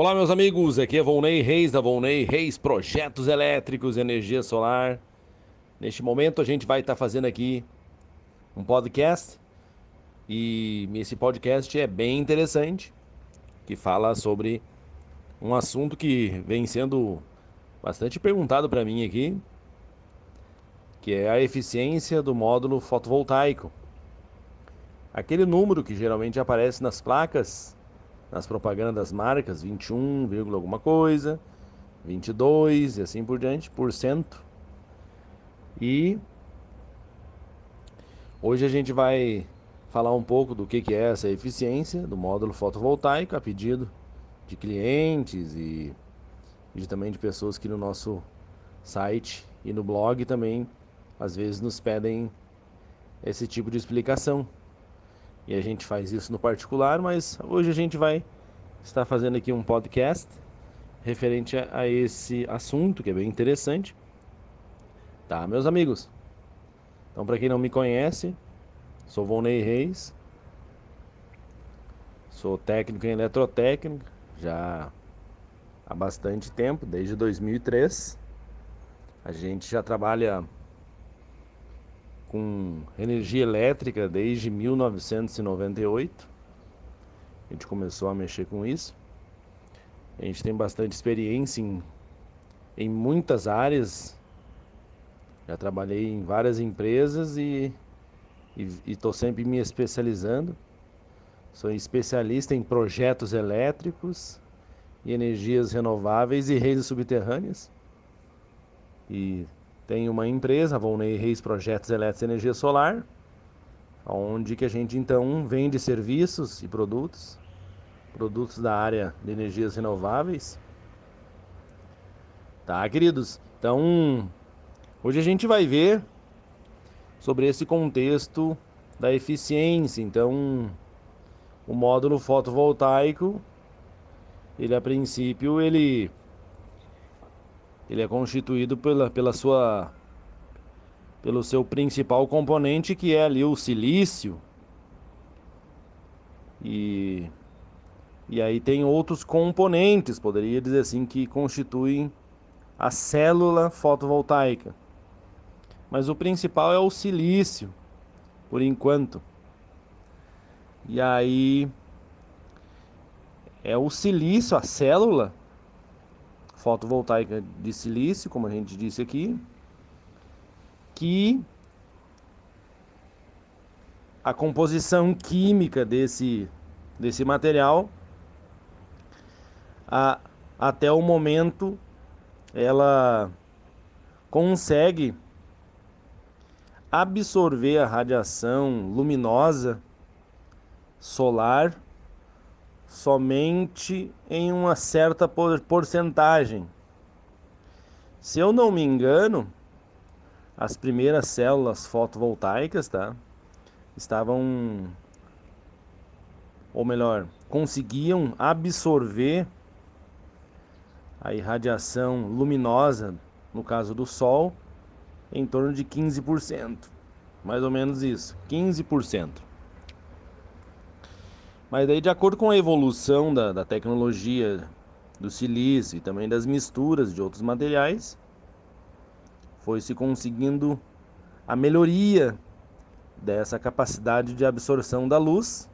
Olá, meus amigos. Aqui é Volney Reis da Volney Reis Projetos Elétricos Energia Solar. Neste momento, a gente vai estar fazendo aqui um podcast e esse podcast é bem interessante, que fala sobre um assunto que vem sendo bastante perguntado para mim aqui, que é a eficiência do módulo fotovoltaico. Aquele número que geralmente aparece nas placas nas propagandas das marcas, 21, alguma coisa, 22 e assim por diante, por cento. E hoje a gente vai falar um pouco do que, que é essa eficiência do módulo fotovoltaico a pedido de clientes e, e também de pessoas que no nosso site e no blog também às vezes nos pedem esse tipo de explicação. E a gente faz isso no particular, mas hoje a gente vai estar fazendo aqui um podcast referente a, a esse assunto que é bem interessante. Tá, meus amigos? Então, para quem não me conhece, sou Volney Reis, sou técnico em eletrotécnica já há bastante tempo, desde 2003. A gente já trabalha com energia elétrica desde 1998. A gente começou a mexer com isso. A gente tem bastante experiência em, em muitas áreas. Já trabalhei em várias empresas e estou sempre me especializando. Sou especialista em projetos elétricos e energias renováveis e redes subterrâneas. E tem uma empresa, a Volney Reis Projetos Elétricos e Energia Solar, onde que a gente então vende serviços e produtos, produtos da área de energias renováveis. Tá, queridos? Então, hoje a gente vai ver sobre esse contexto da eficiência. Então, o módulo fotovoltaico, ele a princípio ele ele é constituído pela, pela sua pelo seu principal componente que é ali o silício. E e aí tem outros componentes, poderia dizer assim, que constituem a célula fotovoltaica. Mas o principal é o silício, por enquanto. E aí é o silício, a célula, fotovoltaica de silício, como a gente disse aqui, que a composição química desse, desse material a, até o momento ela consegue absorver a radiação luminosa solar somente em uma certa porcentagem. Se eu não me engano, as primeiras células fotovoltaicas, tá? Estavam ou melhor, conseguiam absorver a irradiação luminosa, no caso do sol, em torno de 15%. Mais ou menos isso, 15%. Mas daí, de acordo com a evolução da, da tecnologia do silício e também das misturas de outros materiais, foi se conseguindo a melhoria dessa capacidade de absorção da luz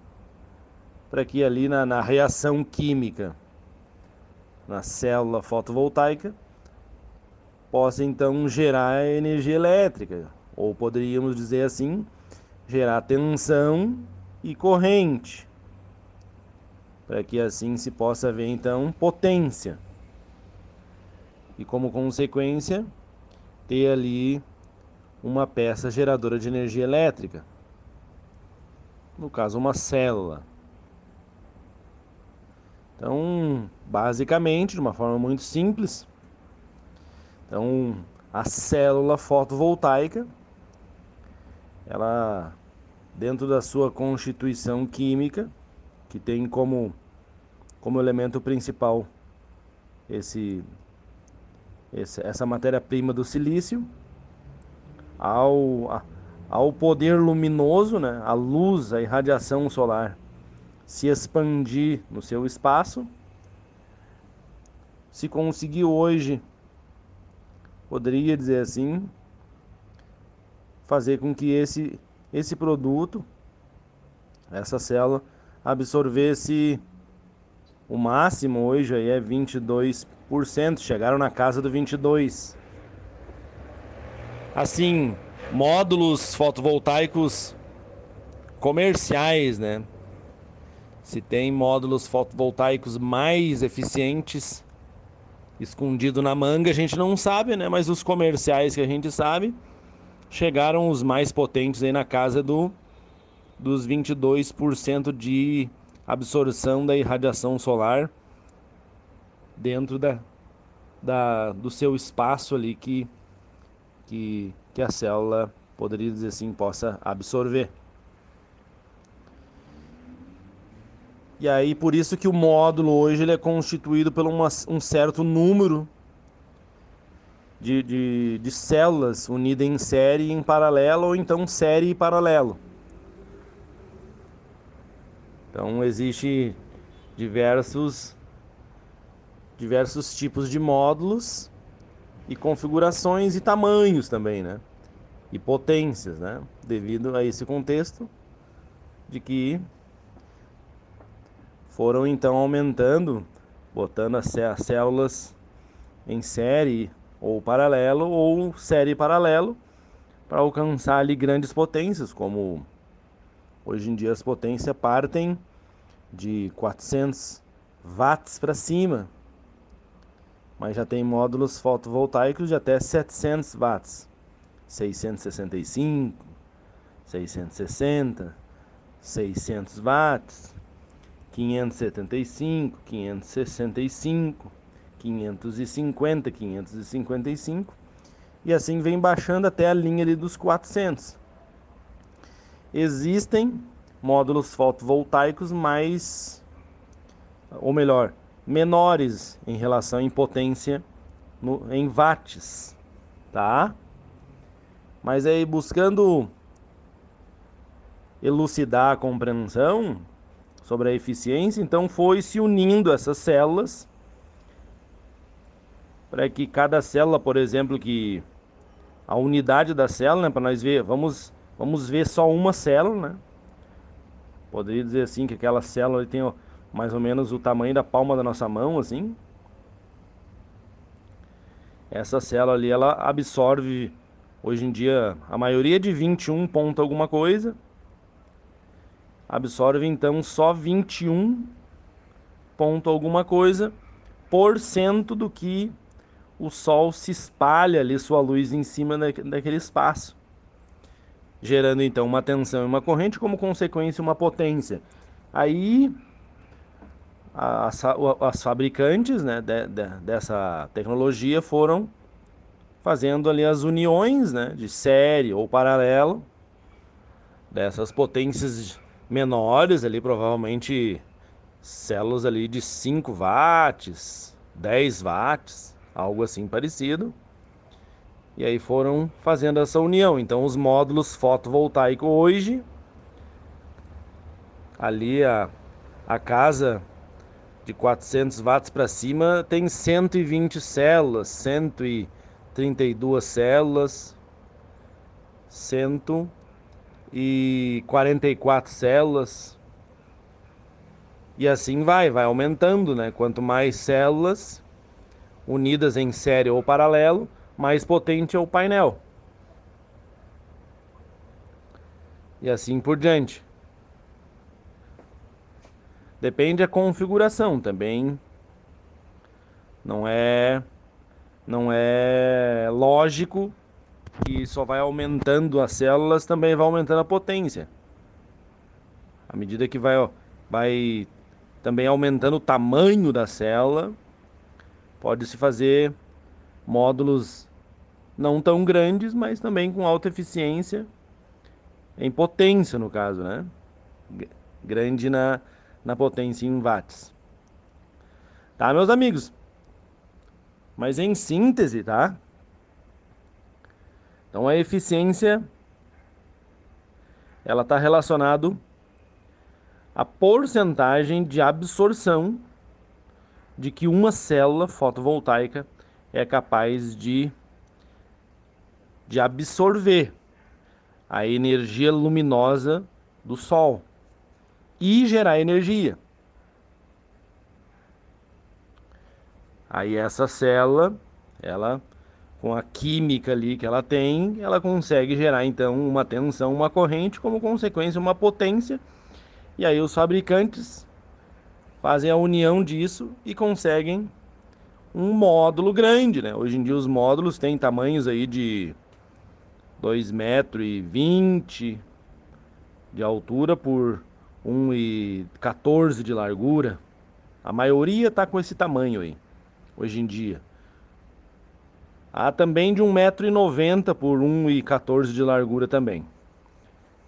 para que ali na, na reação química na célula fotovoltaica possa então gerar energia elétrica, ou poderíamos dizer assim, gerar tensão e corrente para que assim se possa ver então potência. E como consequência, ter ali uma peça geradora de energia elétrica. No caso, uma célula. Então, basicamente, de uma forma muito simples, então a célula fotovoltaica, ela dentro da sua constituição química, que tem como, como elemento principal esse, esse essa matéria-prima do silício, ao, ao poder luminoso, né, a luz, a irradiação solar se expandir no seu espaço, se conseguir hoje, poderia dizer assim, fazer com que esse, esse produto, essa célula, absorvesse o máximo hoje aí é 22%, chegaram na casa do 22%. Assim, módulos fotovoltaicos comerciais, né? Se tem módulos fotovoltaicos mais eficientes escondido na manga, a gente não sabe, né? Mas os comerciais que a gente sabe chegaram os mais potentes aí na casa do dos 22% de absorção da irradiação solar dentro da, da, do seu espaço ali que, que, que a célula, poderia dizer assim, possa absorver. E aí, por isso que o módulo hoje ele é constituído por uma, um certo número de, de, de células unidas em série e em paralelo, ou então série e paralelo. Então existe diversos diversos tipos de módulos e configurações e tamanhos também, né? E potências, né? Devido a esse contexto de que foram então aumentando, botando as células em série ou paralelo ou série paralelo para alcançar ali grandes potências, como Hoje em dia as potências partem de 400 watts para cima, mas já tem módulos fotovoltaicos de até 700 watts, 665, 660, 600 watts, 575, 565, 550, 555 e assim vem baixando até a linha ali dos 400. Existem módulos fotovoltaicos mais, ou melhor, menores em relação em potência no, em watts, tá? Mas aí buscando elucidar a compreensão sobre a eficiência, então foi se unindo essas células para que cada célula, por exemplo, que a unidade da célula, né, para nós ver, vamos Vamos ver só uma célula, né? Poderia dizer assim que aquela célula tem mais ou menos o tamanho da palma da nossa mão, assim. Essa célula ali, ela absorve, hoje em dia, a maioria de 21 ponto alguma coisa. Absorve, então, só 21 ponto alguma coisa por cento do que o Sol se espalha ali sua luz em cima daquele espaço gerando então uma tensão e uma corrente, como consequência uma potência. Aí as, as fabricantes né, de, de, dessa tecnologia foram fazendo ali as uniões né, de série ou paralelo dessas potências menores ali, provavelmente células ali de 5 watts, 10 watts, algo assim parecido. E aí foram fazendo essa união. Então os módulos fotovoltaicos hoje ali a, a casa de 400 watts para cima tem 120 células, 132 células, 144 células. E assim vai, vai aumentando, né? Quanto mais células unidas em série ou paralelo, mais potente é o painel. E assim por diante. Depende da configuração também. Não é não é lógico que só vai aumentando as células, também vai aumentando a potência. À medida que vai, ó, vai também aumentando o tamanho da célula, pode se fazer módulos não tão grandes, mas também com alta eficiência em potência, no caso, né? Grande na, na potência em watts. Tá, meus amigos? Mas em síntese, tá? Então a eficiência ela está relacionado à porcentagem de absorção de que uma célula fotovoltaica é capaz de, de absorver a energia luminosa do Sol e gerar energia. Aí essa célula, ela com a química ali que ela tem, ela consegue gerar então uma tensão, uma corrente, como consequência uma potência. E aí os fabricantes fazem a união disso e conseguem um módulo grande, né? Hoje em dia os módulos têm tamanhos aí de 2,20 metros 20 de altura por 1,14 de largura. A maioria está com esse tamanho aí hoje em dia. Há também de 1,90m por 1,14m de largura também.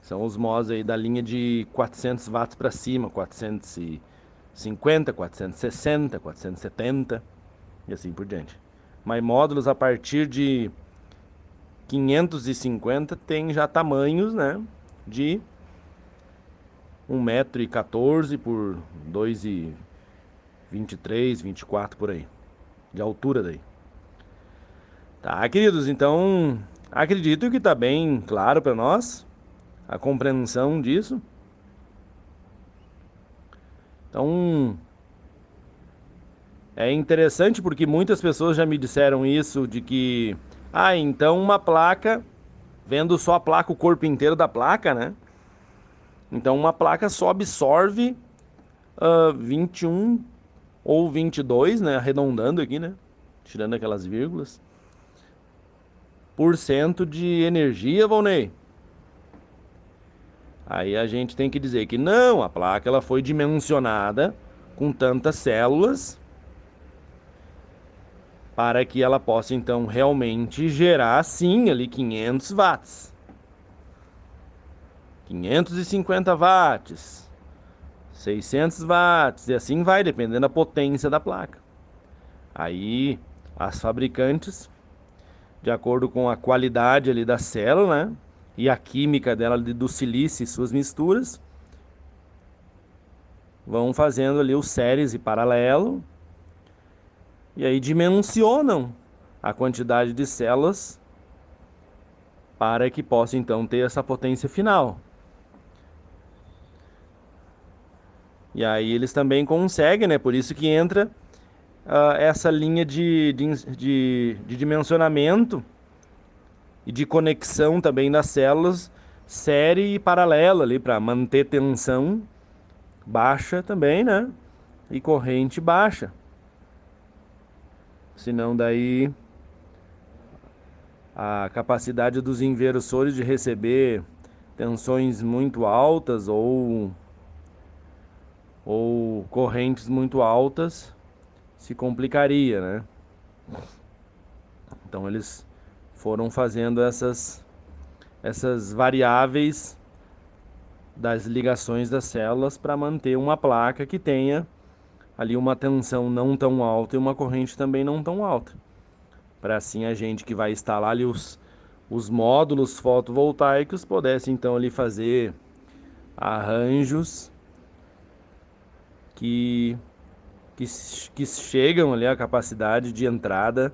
São os MOS aí da linha de 400 watts para cima, 450, 460, 470 e assim por diante. Mas módulos a partir de 550 tem já tamanhos, né, de 1,14m por 2,23, 24 por aí de altura daí. Tá, queridos, então acredito que está bem claro para nós a compreensão disso. Então é interessante porque muitas pessoas já me disseram isso de que ah, então uma placa vendo só a placa, o corpo inteiro da placa, né? Então uma placa só absorve uh, 21 ou 22, né, arredondando aqui, né, tirando aquelas vírgulas, por cento de energia, Volney. Aí a gente tem que dizer que não, a placa ela foi dimensionada com tantas células para que ela possa então realmente gerar sim ali 500 watts. 550 watts, 600 watts e assim vai, dependendo da potência da placa. Aí as fabricantes, de acordo com a qualidade ali da célula, né, e a química dela do silício e suas misturas, vão fazendo ali os séries e paralelo e aí dimensionam a quantidade de células para que possa então ter essa potência final. E aí eles também conseguem, né? Por isso que entra uh, essa linha de, de, de, de dimensionamento e de conexão também das células série e paralela ali para manter tensão baixa também, né? E corrente baixa. Senão daí a capacidade dos inversores de receber tensões muito altas ou ou correntes muito altas, se complicaria, né? Então eles foram fazendo essas essas variáveis das ligações das células para manter uma placa que tenha ali uma tensão não tão alta e uma corrente também não tão alta. Para assim a gente que vai instalar ali os, os módulos fotovoltaicos pudesse então ali fazer arranjos que, que, que chegam ali à capacidade de entrada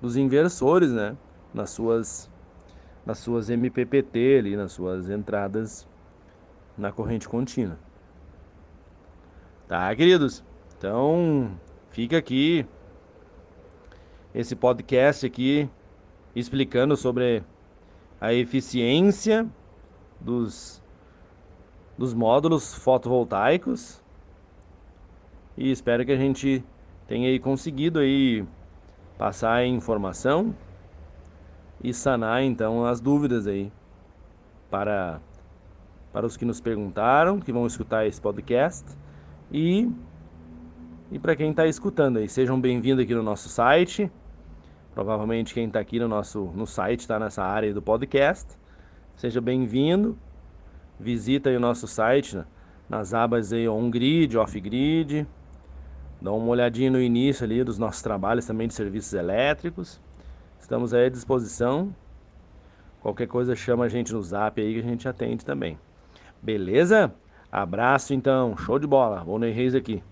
dos inversores, né? Nas suas, nas suas MPPT ali, nas suas entradas na corrente contínua. Tá, queridos? Então, fica aqui esse podcast aqui explicando sobre a eficiência dos, dos módulos fotovoltaicos. E espero que a gente tenha aí conseguido aí passar a informação e sanar então as dúvidas aí para para os que nos perguntaram, que vão escutar esse podcast. E e para quem está escutando aí, sejam bem-vindos aqui no nosso site. Provavelmente quem está aqui no nosso no site está nessa área do podcast. Seja bem-vindo. Visita o nosso site né? nas abas aí on-grid, off-grid Dá uma olhadinha no início ali dos nossos trabalhos também de serviços elétricos. Estamos aí à disposição. Qualquer coisa chama a gente no zap aí que a gente atende também. Beleza? Abraço então, show de bola. Volney Reis aqui.